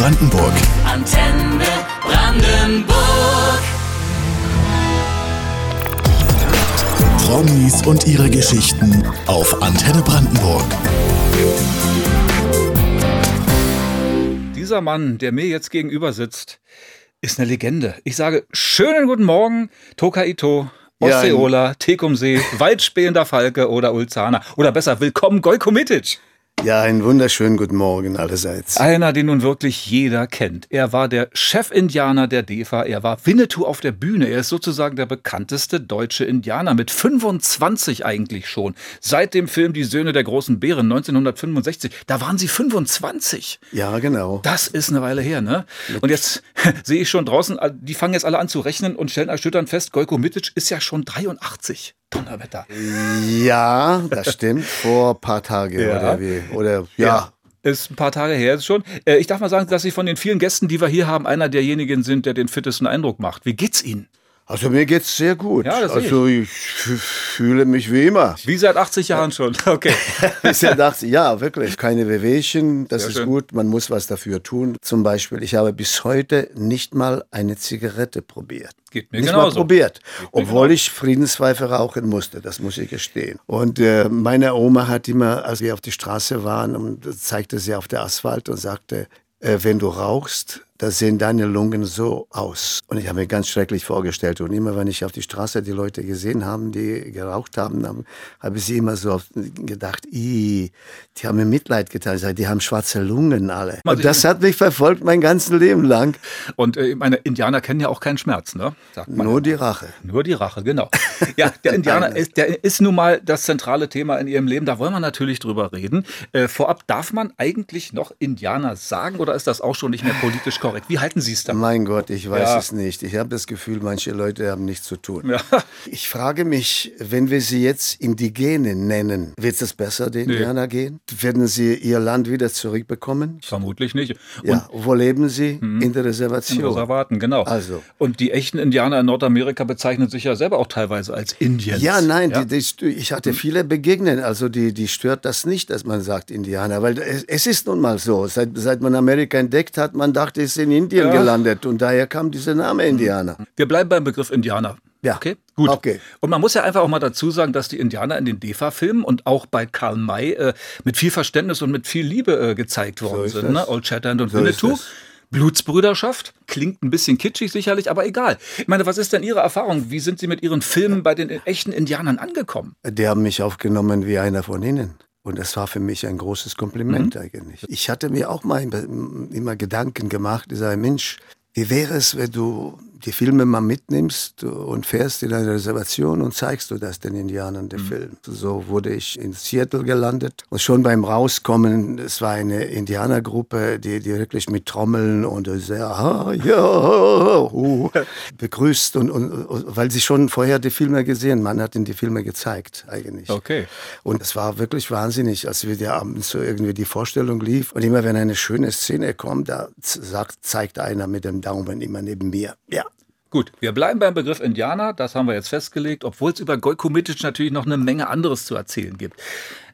Brandenburg. Antenne Brandenburg. Promis und ihre Geschichten auf Antenne Brandenburg. Dieser Mann, der mir jetzt gegenüber sitzt, ist eine Legende. Ich sage schönen guten Morgen, Toka Ito. Ostseeola, Tekumsee, Waldspähender Falke oder Ulzana. Oder besser, willkommen Gojko Mitic. Ja, einen wunderschönen guten Morgen allerseits. Einer, den nun wirklich jeder kennt. Er war der Chef-Indianer der DEFA. Er war Winnetou auf der Bühne. Er ist sozusagen der bekannteste deutsche Indianer. Mit 25 eigentlich schon. Seit dem Film Die Söhne der großen Bären 1965. Da waren sie 25. Ja, genau. Das ist eine Weile her, ne? Und jetzt sehe ich schon draußen, die fangen jetzt alle an zu rechnen und stellen erschütternd fest, Gojko Mitic ist ja schon 83. Donnerwetter. Ja, das stimmt. Vor ein paar Tagen Ja. oder wie? Oder ja. Ja. Ist ein paar Tage her schon. Äh, Ich darf mal sagen, dass Sie von den vielen Gästen, die wir hier haben, einer derjenigen sind, der den fittesten Eindruck macht. Wie geht's Ihnen? Also mir geht's sehr gut. Ja, das also ich f- fühle mich wie immer. Wie seit 80 Jahren schon. Okay. Ich dachte, ja, wirklich, keine Wehwehchen, das Sehr ist schön. gut, man muss was dafür tun. Zum Beispiel, ich habe bis heute nicht mal eine Zigarette probiert. Geht mir nicht mal genauso. probiert, mir obwohl ich Friedenspfeife rauchen musste, das muss ich gestehen. Und äh, meine Oma hat immer, als wir auf die Straße waren, und zeigte sie auf der Asphalt und sagte, äh, wenn du rauchst, da sehen deine Lungen so aus. Und ich habe mir ganz schrecklich vorgestellt. Und immer, wenn ich auf die Straße die Leute gesehen haben, die geraucht haben, dann habe ich sie immer so gedacht, "Ih, die haben mir Mitleid getan. Ich sage, die haben schwarze Lungen alle. Und das hat mich verfolgt mein ganzes Leben lang. Und äh, meine Indianer kennen ja auch keinen Schmerz, ne? Nur die Rache. Nur die Rache, genau. Ja, der Indianer ist, der ist nun mal das zentrale Thema in Ihrem Leben. Da wollen wir natürlich drüber reden. Äh, vorab, darf man eigentlich noch Indianer sagen oder ist das auch schon nicht mehr politisch korrekt? Wie halten Sie es da? Mein Gott, ich weiß Ja. es nicht. Ich habe das Gefühl, manche Leute haben nichts zu tun. Ja. Ich frage mich, wenn wir sie jetzt Indigene nennen, wird es besser den Indianer gehen? Werden sie ihr Land wieder zurückbekommen? Vermutlich nicht. Und Ja, wo leben sie? In der Reservation. Reservaten, genau. Also. Und die echten Indianer in Nordamerika bezeichnen sich ja selber auch teilweise als Indians. Ja, nein, Ja? Die, die, ich hatte viele Begegnen, also die, die stört das nicht, dass man sagt Indianer, weil es, es ist nun mal so, seit, seit man Amerika entdeckt hat, man dachte, es ist in Indien Ja. gelandet und daher kam dieser Name Indianer. Wir bleiben beim Begriff Indianer. Ja. Okay, gut. Okay. Und man muss ja einfach auch mal dazu sagen, dass die Indianer in den DEFA-Filmen und auch bei Karl May äh, mit viel Verständnis und mit viel Liebe äh, gezeigt worden ist sind. Ne? Old Shatterhand und So Winnetou. Blutsbrüderschaft klingt ein bisschen kitschig sicherlich, aber egal. Ich meine, was ist denn Ihre Erfahrung? Wie sind Sie mit Ihren Filmen bei den echten Indianern angekommen? Die haben mich aufgenommen wie einer von ihnen. Und das war für mich ein großes Kompliment Mhm. eigentlich. Ich hatte mir auch mal immer, immer Gedanken gemacht, ich sage, Mensch, wie wäre es, wenn du die Filme mal mitnimmst und fährst in eine Reservation und zeigst du das den Indianern, Mhm. den Film. So wurde ich in Seattle gelandet. Und schon beim Rauskommen, es war eine Indianergruppe, die, die wirklich mit Trommeln und sehr, ah, ja, uh, begrüßt. Und, und, und, weil sie schon vorher die Filme gesehen, man hat ihnen die Filme gezeigt eigentlich. Okay. Und es war wirklich wahnsinnig, als wir da abends so irgendwie die Vorstellung lief. Und immer wenn eine schöne Szene kommt, da sagt, zeigt einer mit dem Daumen immer neben mir. Ja. Gut, wir bleiben beim Begriff Indianer, das haben wir jetzt festgelegt, obwohl es über Gojko Mitic natürlich noch eine Menge anderes zu erzählen gibt.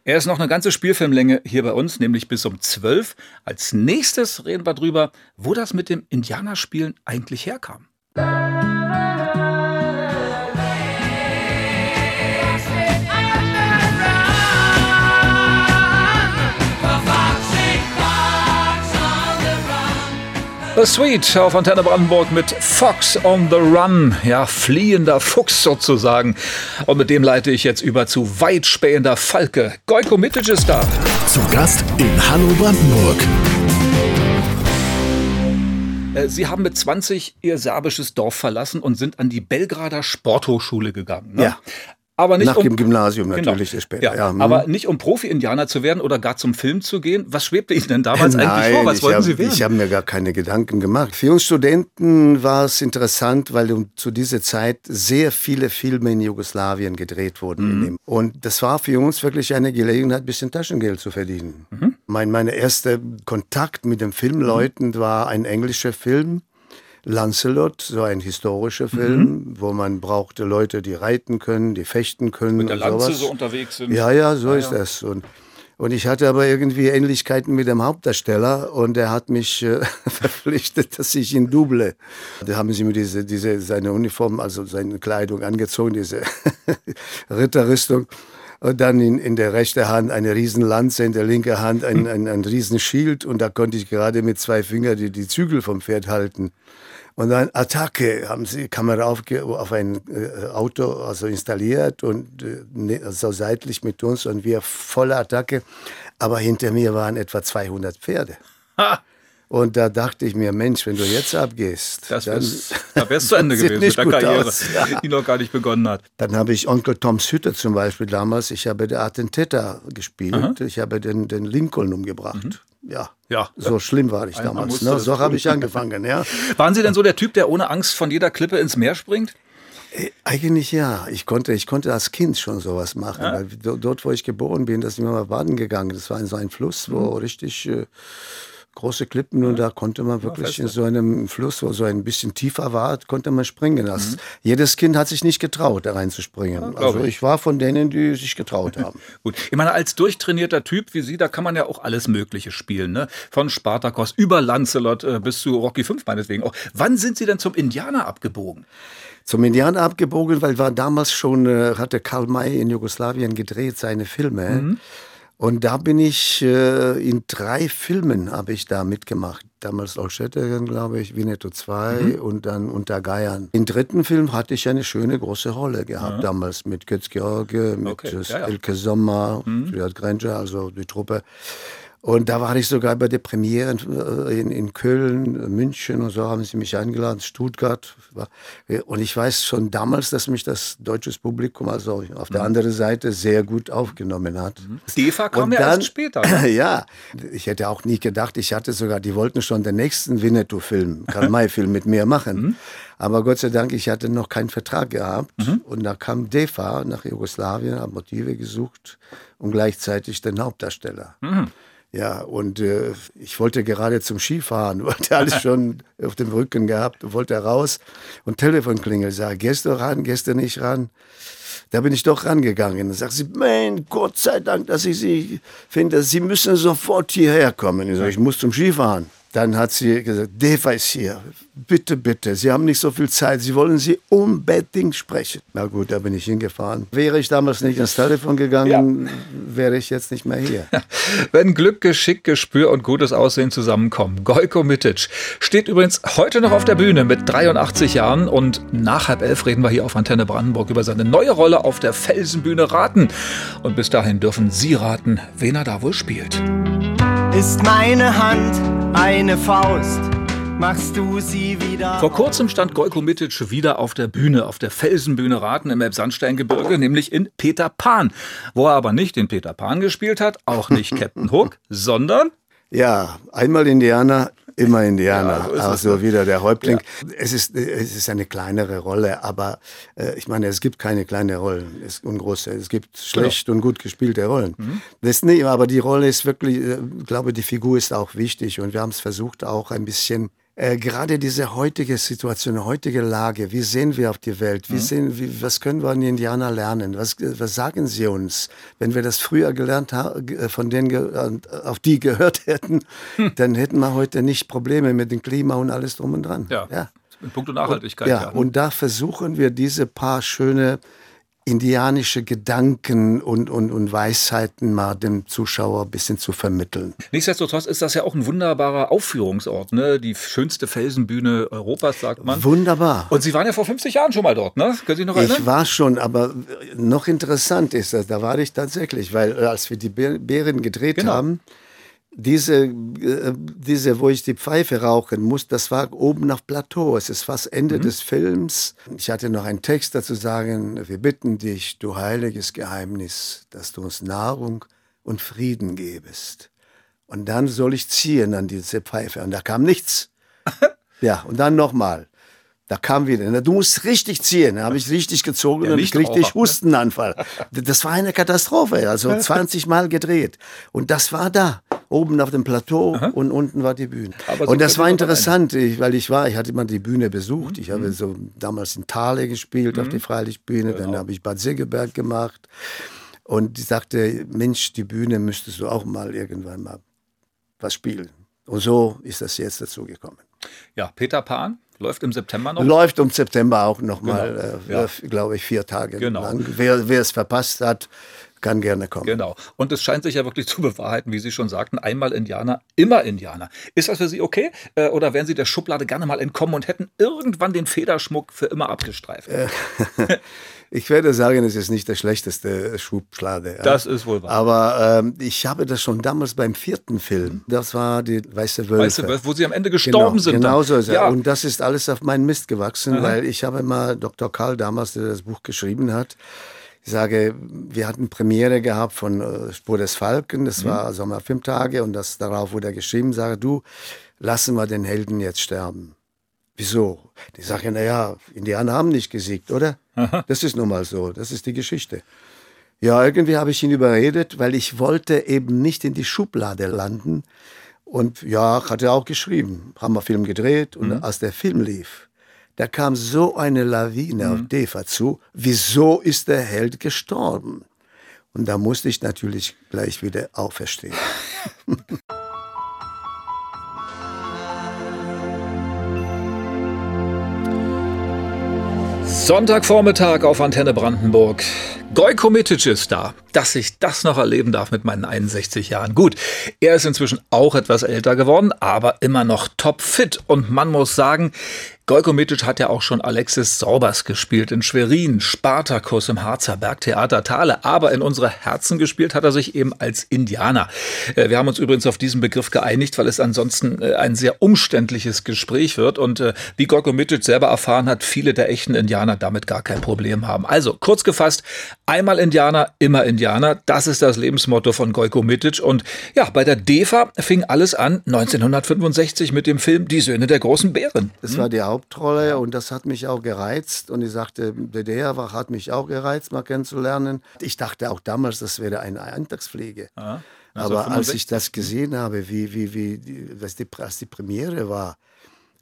Er ist noch eine ganze Spielfilmlänge hier bei uns, nämlich bis um 12. Als nächstes reden wir drüber, wo das mit dem Indianerspielen eigentlich herkam. The Sweet auf Antenne Brandenburg mit Fox on the Run. Ja, fliehender Fuchs sozusagen. Und mit dem leite ich jetzt über zu weitspähender Falke. Gojko Mitic ist da. Zu Gast in Hallo Brandenburg. Äh, Sie haben mit 20 Ihr serbisches Dorf verlassen und sind an die Belgrader Sporthochschule gegangen. Ne? Ja. Aber nicht Nach um, dem Gymnasium Genau. natürlich später. Ja, Ja, hm. aber nicht um Profi-Indianer zu werden oder gar zum Film zu gehen. Was schwebte Ihnen denn damals eigentlich vor? Was wollten hab, Sie werden? Ich habe mir gar keine Gedanken gemacht. Für uns Studenten war es interessant, weil zu dieser Zeit sehr viele Filme in Jugoslawien gedreht wurden. Mhm. Und das war für uns wirklich eine Gelegenheit, ein bisschen Taschengeld zu verdienen. Mhm. Mein meine erste Kontakt mit den Filmleuten war ein englischer Film. Lancelot, so ein historischer Mhm. Film, wo man brauchte Leute, die reiten können, die fechten können. Mit der und Lanze sowas. so unterwegs sind. Ja, ja, so ist das. Und Und ich hatte aber irgendwie Ähnlichkeiten mit dem Hauptdarsteller und er hat mich äh, verpflichtet, dass ich ihn double. Da haben sie mir diese, diese, seine Uniform, also seine Kleidung angezogen, diese Ritterrüstung. Und dann in, in der rechten Hand eine Riesenlanze, in der linken Hand ein, ein, ein Riesenschild. Und da konnte ich gerade mit zwei Fingern die, die Zügel vom Pferd halten. Und dann Attacke, haben sie Kamera auf, auf ein äh, Auto also installiert und äh, ne, so seitlich mit uns und wir volle Attacke. Aber hinter mir waren etwa 200 Pferde. Und da dachte ich mir, Mensch, wenn du jetzt abgehst, Das dann, da wär's zu Ende gewesen mit der Karriere, aus, ja. die noch gar nicht begonnen hat. dann habe ich Onkel Toms Hütte zum Beispiel damals, ich habe den Attentäter gespielt, ich habe den, den Lincoln umgebracht. Ja. Ja. So schlimm war ich Einmal damals. Ne? So habe ich angefangen, ja. Waren Sie denn so der Typ, der ohne Angst von jeder Klippe ins Meer springt? Äh, Eigentlich ja. Ich konnte, ich konnte als Kind schon sowas machen. Weil do- dort, wo ich geboren bin, da sind wir mal baden gegangen. Das war in so ein Fluss, wo Mhm. richtig äh, große Klippen und da konnte man wirklich in so einem Fluss, wo so ein bisschen tiefer war, konnte man springen. Das, Jedes Kind hat sich nicht getraut, da reinzuspringen. also Mhm. ich. war von denen, die sich getraut haben. Gut, ich meine, als durchtrainierter Typ wie Sie, da kann man ja auch alles Mögliche spielen, ne? Von Spartacus über Lancelot äh, bis zu Rocky 5 meinetwegen auch. Wann sind Sie denn zum Indianer abgebogen? Zum Indianer abgebogen, weil war damals schon, äh, hatte Karl May in Jugoslawien gedreht, seine Filme. Und da bin ich äh, in drei Filmen habe ich da mitgemacht. Damals Olschetterin, glaube ich, Winnetou 2 und dann Unter Geiern. Im dritten Film hatte ich eine schöne große Rolle gehabt, damals mit Götz George, mit Okay, äh, ja, ja. Elke Sommer, Stuart Granger, also die Truppe. Und da war ich sogar bei der Premiere äh, in, in Köln, München und so haben sie mich eingeladen, Stuttgart. Und ich weiß schon damals, dass mich das deutsche Publikum, also auf der anderen Seite, sehr gut aufgenommen hat. DEFA kam Und ja dann, erst später. Ne? ja, ich hätte auch nie gedacht, ich hatte sogar, die wollten schon den nächsten Winnetou-Film, Karl-May-Film mit mir machen. Aber Gott sei Dank, ich hatte noch keinen Vertrag gehabt. Und da kam DEFA nach Jugoslawien, hat Motive gesucht und gleichzeitig den Hauptdarsteller. Ja, und äh, ich wollte gerade zum Skifahren, wollte alles schon auf dem Rücken gehabt, wollte raus und Telefon klingelt, sage, gehst du ran, gehst du nicht ran? Da bin ich doch rangegangen. Dann sagt sie, mein Gott sei Dank, dass ich Sie finde, Sie müssen sofort hierher kommen. Ich sage, ich muss zum Skifahren. Dann hat sie gesagt, Deva ist hier. Bitte, bitte, Sie haben nicht so viel Zeit. Sie wollen Sie unbedingt sprechen. Na gut, da bin ich hingefahren. Wäre ich damals nicht ins Telefon gegangen, wäre ich jetzt nicht mehr hier. Wenn Glück, Geschick, Gespür und gutes Aussehen zusammenkommen. Gojko Mitic steht übrigens heute noch auf der Bühne mit 83 Jahren und nach halb elf reden wir hier auf Antenne Brandenburg über seine neue Rolle auf der Felsenbühne raten. Und bis dahin dürfen Sie raten, wen er da wohl spielt. Ist meine Hand eine Faust, machst du sie wieder. Vor kurzem stand Gojko Mitic wieder auf der Bühne, auf der Felsenbühne Raten im Elbsandsteingebirge, nämlich in Peter Pan. Wo er aber nicht den Peter Pan gespielt hat, auch nicht Captain Hook, sondern Ja, einmal Indianer, immer Indianer. Ja, so ist es, also wieder der Häuptling. Es, ist, es ist eine kleinere Rolle, aber äh, ich meine, es gibt keine kleine Rollen es, und große. Es gibt schlecht und gut gespielte Rollen. Das nicht, aber die Rolle ist wirklich, äh, ich glaube, die Figur ist auch wichtig und wir haben es versucht auch ein bisschen äh, gerade diese heutige Situation, heutige Lage, wie sehen wir auf die Welt? Wie sehen, wie, was können wir an die Indianer lernen? Was, was sagen sie uns? Wenn wir das früher gelernt haben, von denen äh, auf die gehört hätten, dann hätten wir heute nicht Probleme mit dem Klima und alles drum und dran. ja, ja. in puncto Nachhaltigkeit. Ja, und da versuchen wir diese paar schöne indianische Gedanken und, und, und Weisheiten mal dem Zuschauer ein bisschen zu vermitteln. Nichtsdestotrotz ist das ja auch ein wunderbarer Aufführungsort, ne? Die schönste Felsenbühne Europas, sagt man. Wunderbar. Und Sie waren ja vor 50 Jahren schon mal dort, ne? Können Sie sich noch erinnern? Ich war schon, aber noch interessant ist das, da war ich tatsächlich, weil äh, als wir die Bär- Bären gedreht Genau. haben, diese, äh, diese, wo ich die Pfeife rauchen muss, das war oben auf Plateau. Es ist fast Ende des Films. Ich hatte noch einen Text dazu sagen, wir bitten dich, du heiliges Geheimnis, dass du uns Nahrung und Frieden gebest. Und dann soll ich ziehen an diese Pfeife. Und da kam nichts. Ja, und dann nochmal. Da kam wieder, du musst richtig ziehen. Da habe ich richtig gezogen Ja, und ich Nichtraucher, kriegte ne? Hustenanfall. Das war eine Katastrophe, also 20 Mal gedreht. Und das war da, oben auf dem Plateau und unten war die Bühne. So und das war interessant, ich, weil ich war, ich hatte mal die Bühne besucht. Ich Mhm. habe so damals in Thale gespielt auf die Freilichtbühne, dann habe ich Bad Segeberg gemacht. Und die sagte, Mensch, die Bühne müsstest du auch mal irgendwann mal was spielen. Und so ist das jetzt dazu gekommen. Ja, Peter Pan läuft im September noch. Läuft um September auch nochmal, Genau, äh, ja. glaube ich, vier Tage Genau. lang. Wer, wer es verpasst hat, kann gerne kommen. Genau. Und es scheint sich ja wirklich zu bewahrheiten, wie Sie schon sagten, einmal Indianer, immer Indianer. Ist das für Sie okay? Äh, Oder wären Sie der Schublade gerne mal entkommen und hätten irgendwann den Federschmuck für immer abgestreift? Ich werde sagen, es ist nicht der schlechteste Schubschlade. ja. Das ist wohl wahr. Aber ähm, ich habe das schon damals beim vierten Film. Das war die Weiße Wölfe. Weißt du, wo Sie am Ende gestorben genau, sind. Genau dann. so ist. Ja. Und das ist alles auf meinen Mist gewachsen, weil ich habe mal Dr. Karl damals, der das Buch geschrieben hat, ich sage, wir hatten Premiere gehabt von äh, Spur des Falken, das Mhm. war Sommerfilmtage und das darauf wurde geschrieben, sage du, lassen wir den Helden jetzt sterben. Wieso? Die sagen, naja, Indianer haben nicht gesiegt, oder? Das ist nun mal so, das ist die Geschichte. Ja, irgendwie habe ich ihn überredet, weil ich wollte eben nicht in die Schublade landen. Und ja, hat er auch geschrieben. Haben wir Film gedreht und als der Film lief, da kam so eine Lawine auf Deva zu. Wieso ist der Held gestorben? Und da musste ich natürlich gleich wieder auferstehen. Sonntagvormittag auf Antenne Brandenburg. Gojko Mitic ist da. Dass ich das noch erleben darf mit meinen 61 Jahren. Gut, er ist inzwischen auch etwas älter geworden, aber immer noch topfit. Und man muss sagen, Gojko Mitic hat ja auch schon Alexis Saubers gespielt in Schwerin, Spartakus im Harzer Bergtheater Thale. Aber in unsere Herzen gespielt hat er sich eben als Indianer. Äh, Wir haben uns übrigens auf diesen Begriff geeinigt, weil es ansonsten äh, ein sehr umständliches Gespräch wird. Und äh, wie Gojko Mitic selber erfahren hat, viele der echten Indianer damit gar kein Problem haben. Also kurz gefasst, einmal Indianer, immer Indianer. Das ist das Lebensmotto von Gojko Mitic. Und ja, bei der DEFA fing alles an 1965 mit dem Film Die Söhne der großen Bären. Das war die Hauptrolle und das hat mich auch gereizt. Und ich sagte, der DDR war- hat mich auch gereizt, mal kennenzulernen. Ich dachte auch damals, das wäre eine Eintagspflege. Aber als 1965. ich das gesehen habe, wie, wie, wie was die, als die Premiere war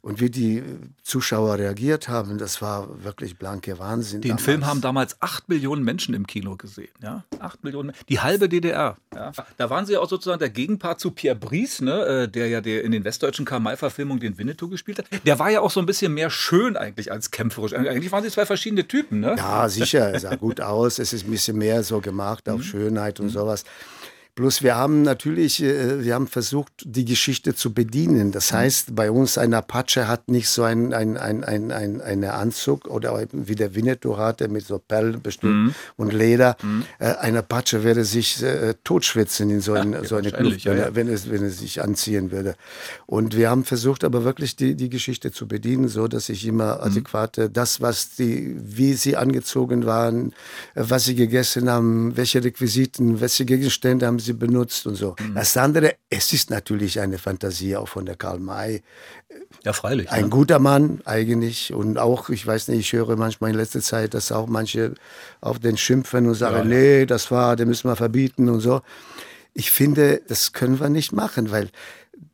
und wie die Zuschauer reagiert haben, das war wirklich blanke Wahnsinn. Den damals. Film haben damals acht Millionen Menschen im Kino gesehen. Ja? Acht Millionen, die halbe DDR. Ja? Da waren sie ja auch sozusagen der Gegenpart zu Pierre Brice, ne? äh, der ja der in den westdeutschen Karl-May-Verfilmungen den Winnetou gespielt hat. Der war ja auch so ein bisschen mehr schön eigentlich als kämpferisch. Eigentlich waren sie zwei verschiedene Typen. Ne? Ja, sicher, es sah gut aus. Es ist ein bisschen mehr so gemacht Mhm. auf Schönheit und sowas. Bloß wir haben natürlich, äh, wir haben versucht, die Geschichte zu bedienen. Das Mhm. heißt, bei uns ein Apache hat nicht so ein, ein, ein, ein, ein eine Anzug oder wie der Winnetou hatte mit so Perlen bestückt Mhm. und Leder. Äh, ein Apache würde sich äh, totschwitzen in so, ein, so eine Kluft, ja, wenn, ja. er, wenn, es, wenn es sich anziehen würde. Und wir haben versucht, aber wirklich die, die Geschichte zu bedienen, so dass ich immer adäquate, das, was die, wie sie angezogen waren, äh, was sie gegessen haben, welche Requisiten, welche Gegenstände haben sie benutzt und so. Das andere, es ist natürlich eine Fantasie auch von der Karl May. Ja, freilich. Ein ne? guter Mann eigentlich und auch, ich weiß nicht, ich höre manchmal in letzter Zeit, dass auch manche auf den schimpfen und sagen, Ja, ja. nee, das war, den müssen wir verbieten und so. Ich finde, das können wir nicht machen, weil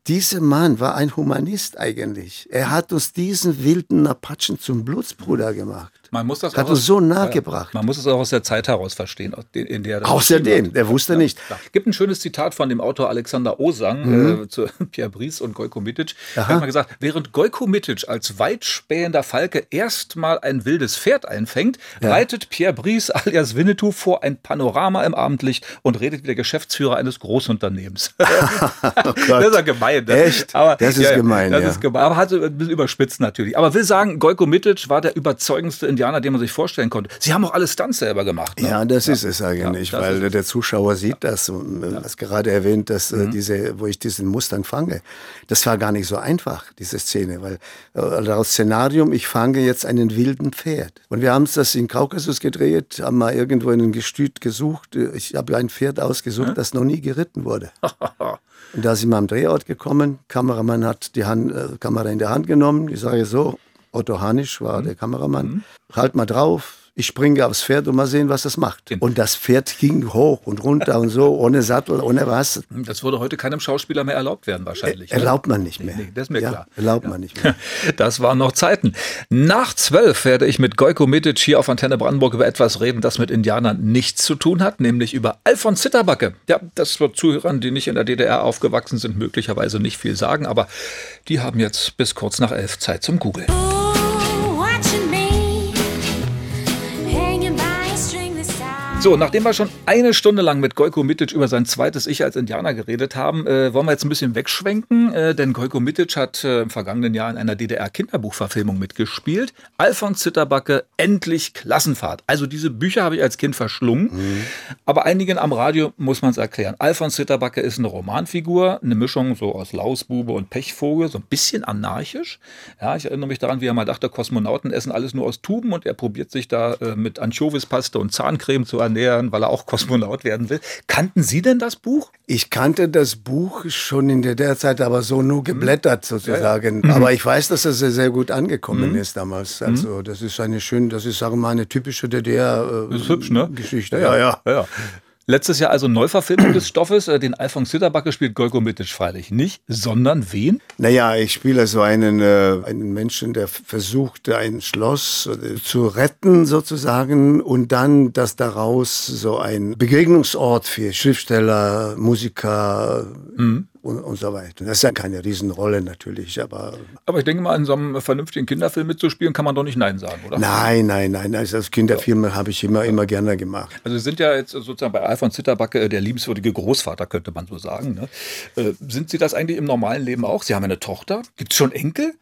dieser Mann war ein Humanist eigentlich. Er hat uns diesen wilden Apachen zum Blutsbruder gemacht. Man muss das Hat auch uns aus- so Ja, nahe ja. gebracht. Man muss es auch aus der Zeit heraus verstehen, aus der- in der er das Außerdem, der wusste nicht. Klar. Gibt ein schönes Zitat von dem Autor Alexander Osang äh, zu Pierre Brice und Gojko Mitic. Er hat mal gesagt, während Gojko Mitic als weitspähender Falke erstmal ein wildes Pferd einfängt, reitet Pierre Brice alias Winnetou vor ein Panorama im Abendlicht und redet wie der Geschäftsführer eines Großunternehmens. das ist ja gemein. Ne? Oh Echt? Das ist gemein, Das ja. ist gemein. Aber hat ein bisschen überspitzt natürlich. Aber will sagen, Gojko Mitic war der überzeugendste Indianer, den man sich vorstellen konnte. Sie haben auch alle Stunts selber gemacht. Ne? Ja, das ist es eigentlich, Ja, weil der Zuschauer sieht das. Und, äh, Was gerade erwähnt, dass Mhm. äh, diese, wo ich diesen Mustang fange, das war gar nicht so einfach, diese Szene, weil äh, laut Szenarium, ich fange jetzt einen wilden Pferd. Und wir haben das in Kaukasus gedreht, haben mal irgendwo in einem Gestüt gesucht. Ich habe ein Pferd ausgesucht, das noch nie geritten wurde. Und da sind wir am Drehort gekommen. Kameramann hat die Hand, äh, Kamera in der Hand genommen. Ich sage so, Otto Hanisch war der Kameramann. Halt mal drauf. Ich springe aufs Pferd und mal sehen, was das macht. Und das Pferd ging hoch und runter und so, ohne Sattel, ohne was. Das würde heute keinem Schauspieler mehr erlaubt werden, wahrscheinlich. ne? Erlaubt man nicht mehr. Nee, das ist mir ja, klar. Erlaubt man nicht mehr. Das waren noch Zeiten. Nach zwölf werde ich mit Gojko Mitic hier auf Antenne Brandenburg über etwas reden, das mit Indianern nichts zu tun hat, nämlich über Alfons Zitterbacke. Ja, das wird Zuhörern, die nicht in der DDR aufgewachsen sind, möglicherweise nicht viel sagen, aber die haben jetzt bis kurz nach elf Zeit zum Googeln. So, nachdem wir schon eine Stunde lang mit Gojko Mitic über sein zweites Ich als Indianer geredet haben, äh, wollen wir jetzt ein bisschen wegschwenken, äh, denn Gojko Mitic hat äh, im vergangenen Jahr in einer DDR-Kinderbuchverfilmung mitgespielt. Alfons Zitterbacke, endlich Klassenfahrt. Also diese Bücher habe ich als Kind verschlungen, aber einigen am Radio muss man es erklären. Alfons Zitterbacke ist eine Romanfigur, eine Mischung so aus Lausbube und Pechvogel, so ein bisschen anarchisch. Ja, ich erinnere mich daran, wie er mal dachte, Kosmonauten essen alles nur aus Tuben und er probiert sich da äh, mit Anchovispaste und Zahncreme zu ernähren, weil er auch Kosmonaut werden will. Kannten Sie denn das Buch? Ich kannte das Buch schon in der derzeit, aber so nur geblättert sozusagen. Aber ich weiß, dass es sehr, sehr gut angekommen ist damals. Also das ist eine schöne, das ist, sagen wir mal, eine typische DDR äh, hübsch, ne? Geschichte. Ja, ja. ja. Letztes Jahr also Neuverfilmung des Stoffes. Äh, Den Alfons Zitterbacke spielt Golgo Mitic freilich nicht, sondern wen? Naja, ich spiele so einen, äh, einen Menschen, der versucht, ein Schloss äh, zu retten sozusagen und dann, dass daraus so ein Begegnungsort für Schriftsteller, Musiker und, und so weiter. Das ist ja keine Riesenrolle natürlich, aber Aber ich denke mal, in so einem vernünftigen Kinderfilm mitzuspielen, kann man doch nicht Nein sagen, oder? nein, nein, nein. Also als Kinderfilme habe ich immer, immer gerne gemacht. Also Sie sind ja jetzt sozusagen bei Alfons Zitterbacke äh, der liebenswürdige Großvater, könnte man so sagen. Ne? Äh, sind Sie das eigentlich im normalen Leben auch? Sie haben eine Tochter. Gibt es schon Enkel?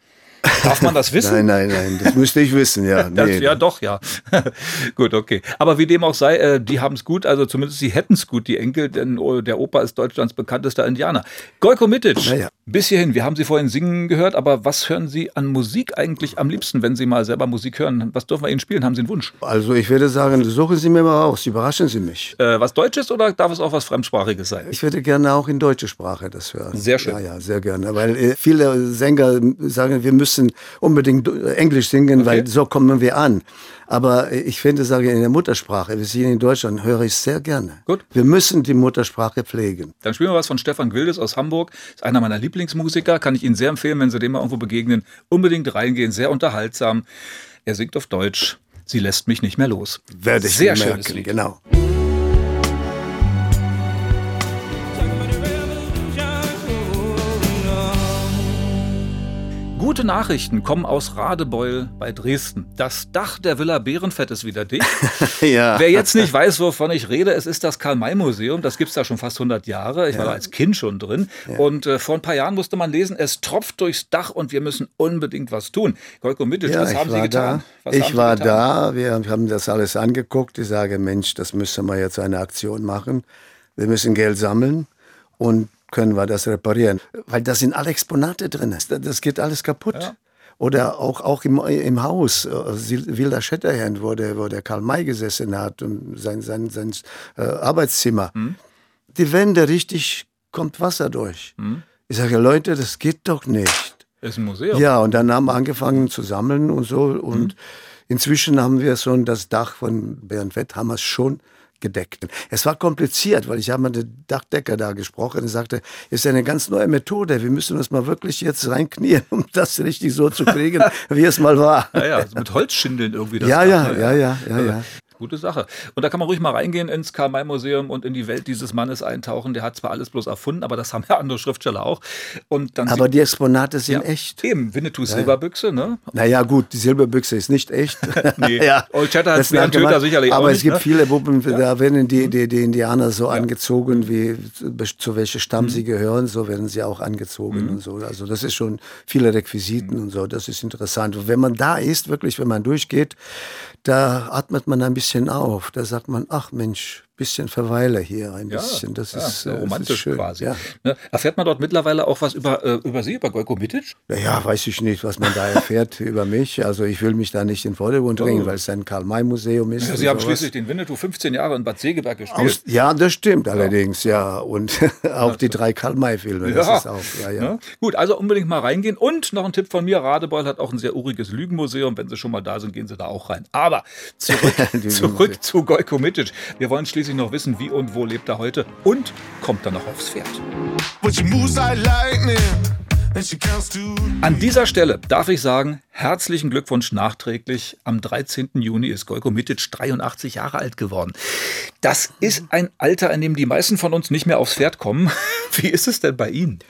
Darf man das wissen? Nein, nein, nein, das müsste ich wissen, ja. Das, Nee. ja, doch, ja. gut, okay. Aber wie dem auch sei, äh, die haben es gut, also zumindest sie hätten es gut, die Enkel, denn oh, der Opa ist Deutschlands bekanntester Indianer. Gojko Mitic, Na ja. Bis hierhin, wir haben Sie vorhin singen gehört, aber was hören Sie an Musik eigentlich am liebsten, wenn Sie mal selber Musik hören? Was dürfen wir Ihnen spielen? Haben Sie einen Wunsch? Also ich würde sagen, suchen Sie mir mal aus, überraschen Sie mich. Äh, was Deutsches oder darf es auch was Fremdsprachiges sein? Ich würde gerne auch in deutsche Sprache das hören. Sehr schön. Ja, ja, sehr gerne. Weil äh, viele Sänger sagen, wir müssen unbedingt Englisch singen, weil so kommen wir an. Aber ich finde, sage in der Muttersprache, wir sind in Deutschland, höre ich sehr gerne. Gut. Wir müssen die Muttersprache pflegen. Dann spielen wir was von Stefan Gwildes aus Hamburg. Ist einer meiner Lieblingsmusiker. Kann ich Ihnen sehr empfehlen, wenn Sie dem mal irgendwo begegnen. Unbedingt reingehen. Sehr unterhaltsam. Er singt auf Deutsch. Sie lässt mich nicht mehr los. Werde ich sehr mir schönes merken, Lied. Genau. Gute Nachrichten kommen aus Radebeul bei Dresden. Das Dach der Villa Bärenfett ist wieder dicht. Ja. Wer jetzt nicht weiß, wovon ich rede, es ist das Karl-May-Museum. Das gibt es da schon fast 100 Jahre. Ich war da als Kind schon drin. Und äh, vor ein paar Jahren musste man lesen, es tropft durchs Dach und wir müssen unbedingt was tun. Golko Mitic, Ja, was ich haben Sie war getan? da. Was ich war getan? da. Wir haben das alles angeguckt. Ich sage, Mensch, das müssen wir jetzt eine Aktion machen. Wir müssen Geld sammeln und können wir das reparieren. Weil da sind alle Exponate drin. Das- geht alles kaputt. Ja. Oder auch, auch im, im Haus, Sil- Wilder Shatterhand, wo der, wo der Karl May gesessen hat und sein, sein, sein äh, Arbeitszimmer. Hm? Die Wände richtig kommt Wasser durch. Hm? Ich sage, Leute, das geht doch nicht. Ist ein Museum. Ja, und dann haben wir angefangen zu sammeln und so. Mhm. Und inzwischen haben wir schon das Dach von wir es schon gedeckt. Es war kompliziert, weil ich habe mit dem Dachdecker da gesprochen und sagte, ist eine ganz neue Methode. Wir müssen uns mal wirklich jetzt reinknien, um das richtig so zu kriegen, wie es mal war. Ja, ja, mit Holzschindeln irgendwie. Das Ja, ja, ne? ja, ja, ja, ja. Gute Sache. Und da kann man ruhig mal reingehen ins Karl-May-Museum und in die Welt dieses Mannes eintauchen. Der hat zwar alles bloß erfunden, aber das haben ja andere Schriftsteller auch. Und dann Aber die Exponate sind ja, echt. Eben, Winnetou Silberbüchse, ne? Naja, gut, die Silberbüchse ist nicht echt. Nee. Old Shatterhand. Töter sicherlich auch Aber es nicht, gibt ne? viele Puppen, da werden die, die, die Indianer so angezogen, wie zu welchem Stamm Mhm. sie gehören, so werden sie auch angezogen und so. Also das ist schon viele Requisiten Mhm. und so, das ist interessant. Und wenn man da ist, wirklich, wenn man durchgeht, da atmet man ein bisschen auf. Da sagt man, ach Mensch, bisschen verweile hier ein bisschen. Das ja, ist, äh, das romantisch ist schön. quasi. Ja. Ne? Erfährt man dort mittlerweile auch was über, äh, über Sie, über Gojko Mitic? Naja, weiß ich nicht, was man da erfährt über mich. Also ich will mich da nicht in den Vordergrund bringen, weil es ein Karl-May-Museum ist. Ja, Sie haben sowas. schließlich den Winnetou 15 Jahre in Bad Segeberg gespielt. Aus, ja, das stimmt allerdings, ja. Und auch die drei Karl-May-Filme, das ist auch, ja, ja. Ne? Gut, also unbedingt mal reingehen. Und noch ein Tipp von mir: Radebeul hat auch ein sehr uriges Lügenmuseum. Wenn Sie schon mal da sind, gehen Sie da auch rein. Aber zurück, zurück zu Gojko Mitic. Wir wollen schließlich noch wissen, wie und wo lebt er heute und kommt er noch aufs Pferd. An dieser Stelle darf ich sagen, herzlichen Glückwunsch nachträglich. Am 13. Juni ist Gojko Mitic 83 Jahre alt geworden. Das ist ein Alter, in dem die meisten von uns nicht mehr aufs Pferd kommen. Wie ist es denn bei Ihnen?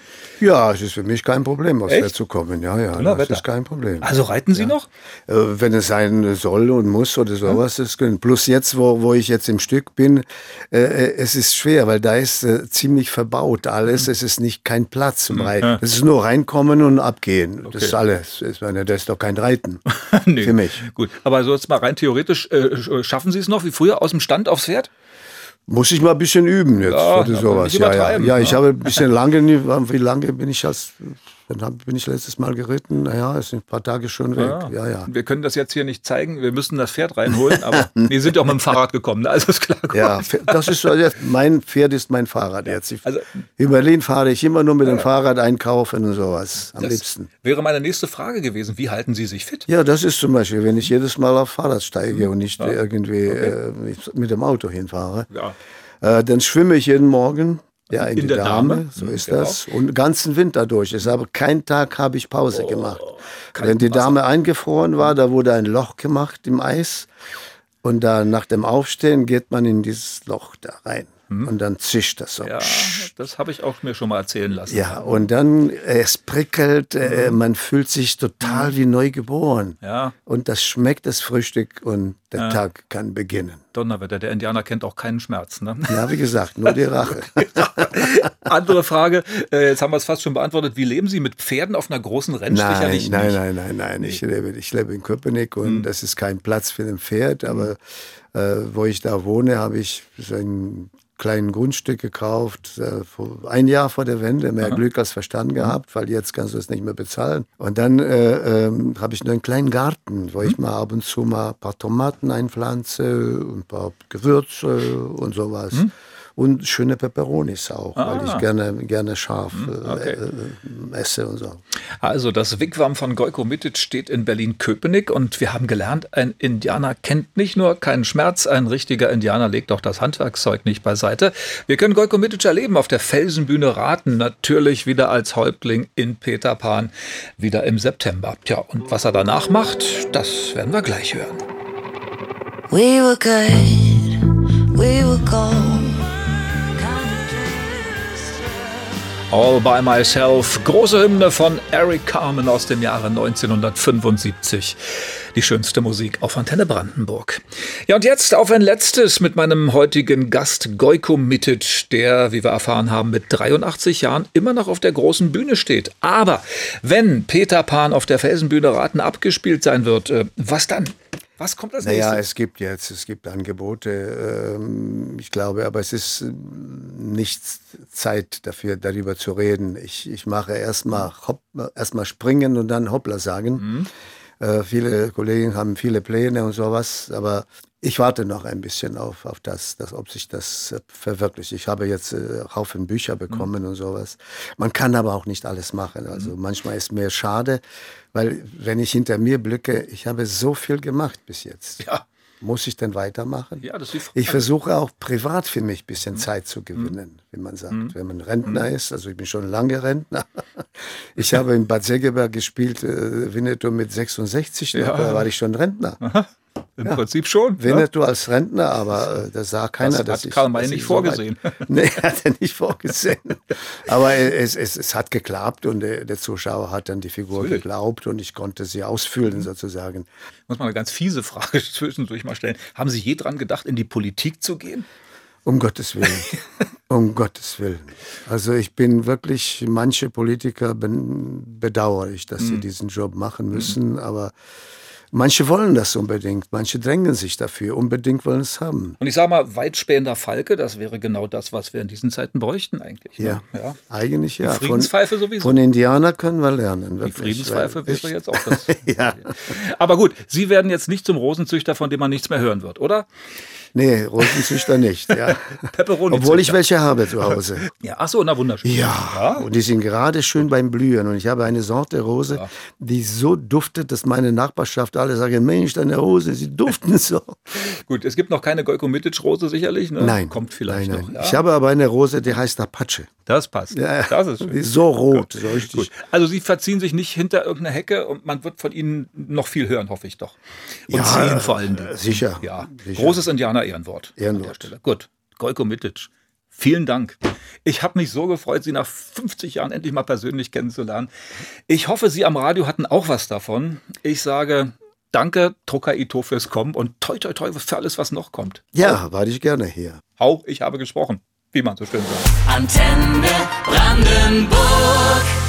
Ja, es ist für mich kein Problem, aufs Echt? Pferd zu kommen. Ja, ja, das Donnerwetter. ist kein Problem. Also reiten Sie noch? Äh, wenn es sein soll und muss oder sowas. Das können. Plus jetzt, wo, wo ich jetzt im Stück bin, äh, äh, es ist schwer, weil da ist äh, ziemlich verbaut alles. Es ist nicht kein Platz zum Reiten. Es ist nur reinkommen und abgehen. Das ist alles. Meine, das ist doch kein Reiten Nee. für mich. Gut, aber so jetzt mal rein theoretisch, äh, sch- schaffen Sie es noch wie früher aus dem Stand aufs Pferd? Muss ich mal ein bisschen üben jetzt Ja, oder sowas. Ja, ja. ja, ich habe ein bisschen lange, wie lange bin ich als, dann hab, bin ich letztes Mal geritten? Naja, ist ein paar Tage schon weg. Ja, ja. Wir können das jetzt hier nicht zeigen. Wir müssen das Pferd reinholen, aber wir sind ja auch mit dem Fahrrad gekommen. ne? Also ist klar. Ja, das ist mein Pferd ist mein Fahrrad jetzt. Ich, Also- in Berlin fahre ich immer nur mit dem Fahrrad einkaufen und sowas. Am liebsten. wäre meine nächste Frage gewesen. Wie halten Sie sich fit? Ja, das ist zum Beispiel, wenn ich jedes Mal auf Fahrrad steige und nicht irgendwie äh, mit dem Auto hinfahre. Ja. Äh, dann schwimme ich jeden Morgen. Ja, in, In die der Dame, Dame, so mhm, ist genau. das. Und den ganzen Winter durch. Es habe keinen Tag habe ich Pause gemacht. Wenn die Wasser. Dame eingefroren war, da wurde ein Loch gemacht im Eis. Und da nach dem Aufstehen geht man in dieses Loch da rein. Und dann zischt das so. Ja, das habe ich auch mir schon mal erzählen lassen. Ja, und dann, äh, es prickelt, äh, man fühlt sich total wie neu geboren. Ja. Und das schmeckt das Frühstück und der Tag kann beginnen. Donnerwetter, der Indianer kennt auch keinen Schmerz. Ne? Ja, wie gesagt, nur die Rache. Andere Frage, äh, jetzt haben wir es fast schon beantwortet. Wie leben Sie mit Pferden auf einer großen Ranch? Nein, Sicherlich nein, nicht. nein, nein, nein. Ich lebe, ich lebe in Köpenick und Hm. das ist kein Platz für ein Pferd, aber äh, wo ich da wohne, habe ich so ein kleines Grundstück gekauft, äh, ein Jahr vor der Wende, mehr Glück als Verstand gehabt, weil jetzt kannst du es nicht mehr bezahlen. Und dann äh, ähm, habe ich nur einen kleinen Garten, wo ich mal ab und zu mal ein paar Tomaten einpflanze, und ein paar Gewürze und sowas. Und schöne Peperonis auch, weil ich gerne, gerne scharf äh, äh, esse und so. Also das Wigwam von Gojko Mitic steht in Berlin-Köpenick und wir haben gelernt, ein Indianer kennt nicht nur keinen Schmerz, ein richtiger Indianer legt auch das Handwerkszeug nicht beiseite. Wir können Gojko Mitic erleben auf der Felsenbühne Raten, natürlich wieder als Häuptling in Peter Pan, wieder im September. Tja, und was er danach macht, das werden wir gleich hören. We were good, we were gold. All by Myself, große Hymne von Eric Carmen aus dem Jahre 1975. Die schönste Musik auf Antenne Brandenburg. Ja, und jetzt auf ein letztes mit meinem heutigen Gast Gojko Mitic, der, wie wir erfahren haben, mit 83 Jahren immer noch auf der großen Bühne steht. Aber wenn Peter Pan auf der Felsenbühne Raten abgespielt sein wird, äh, was dann? Was kommt als Naja, nächstes? es gibt jetzt, es gibt Angebote, ähm, ich glaube, aber es ist ähm, nicht Zeit dafür, darüber zu reden. Ich, ich mache erstmal Hopp, erstmal springen und dann Hoppla sagen. Äh, viele Kollegen haben viele Pläne und sowas, aber ich warte noch ein bisschen auf, auf das, das, ob sich das äh, verwirklicht. Ich habe jetzt äh, Haufen Bücher bekommen und sowas. Man kann aber auch nicht alles machen. Also manchmal ist mir schade, weil wenn ich hinter mir blicke, ich habe so viel gemacht bis jetzt. Ja. Muss ich denn weitermachen? Ja, das ist. Ich versuche auch privat für mich ein bisschen Zeit zu gewinnen, wie man sagt. Wenn man Rentner ist, also ich bin schon lange Rentner. Ich habe in Bad Segeberg gespielt, äh, Winnetou mit 66, noch, da war ich schon Rentner. Im Prinzip schon. ne? Winnetou als Rentner, aber äh, das sah keiner, Das dass hat ich. Karl May nicht ich so weit- vorgesehen. nee, hat er nicht vorgesehen. Aber es, es, es hat geklappt und der, der Zuschauer hat dann die Figur Natürlich. geglaubt und ich konnte sie ausfüllen sozusagen. muss mal eine ganz fiese Frage zwischendurch mal stellen. Haben Sie je dran gedacht, in die Politik zu gehen? Um Gottes Willen. um Gottes Willen. Also ich bin wirklich, manche Politiker bedauere ich, dass sie diesen Job machen müssen, aber Manche wollen das unbedingt, manche drängen sich dafür, unbedingt wollen es haben. Und ich sage mal, weitspähender Falke, das wäre genau das, was wir in diesen Zeiten bräuchten eigentlich. ne? Ja, ja. eigentlich ja. Die Friedenspfeife von, sowieso. Von Indianer können wir lernen. Die wirklich, Friedenspfeife weil ich- wäre jetzt auch das. Ja. Aber gut, Sie werden jetzt nicht zum Rosenzüchter, von dem man nichts mehr hören wird, oder? Nee, Rosenzüchter nicht. Ja. Obwohl ich welche habe zu Hause. Ja, ach so, na wunderschön. Ja, und die sind gerade schön beim Blühen. Und ich habe eine Sorte Rose, die so duftet, dass meine Nachbarschaft alle sagen, Mensch, deine Rose, sie duften so. Gut, es gibt noch keine Golko-Mitic-Rose sicherlich, ne? Nein. Kommt vielleicht nein, noch. nein. Ja? Ich habe aber eine Rose, die heißt Apache. das passt. Ja, Das ist schön. Die ist so rot, so richtig. Gut. Also Sie verziehen sich nicht hinter irgendeiner Hecke und man wird von Ihnen noch viel hören, hoffe ich doch. Und Ja, sehen vor allen Dingen. sicher, Ja, sicher. großes Indianer-Ehrenwort. Ehrenwort. Stelle. Gut, Golko Mitic. Vielen Dank. Ich habe mich so gefreut, Sie nach 50 Jahren endlich mal persönlich kennenzulernen. Ich hoffe, Sie am Radio hatten auch was davon. Ich sage danke, Drucker Ito, fürs Kommen und toi, toi, toi für alles, was noch kommt. Ja, warte ich gerne hier. Hau, ich habe gesprochen, wie man so schön sagt. Antenne Brandenburg.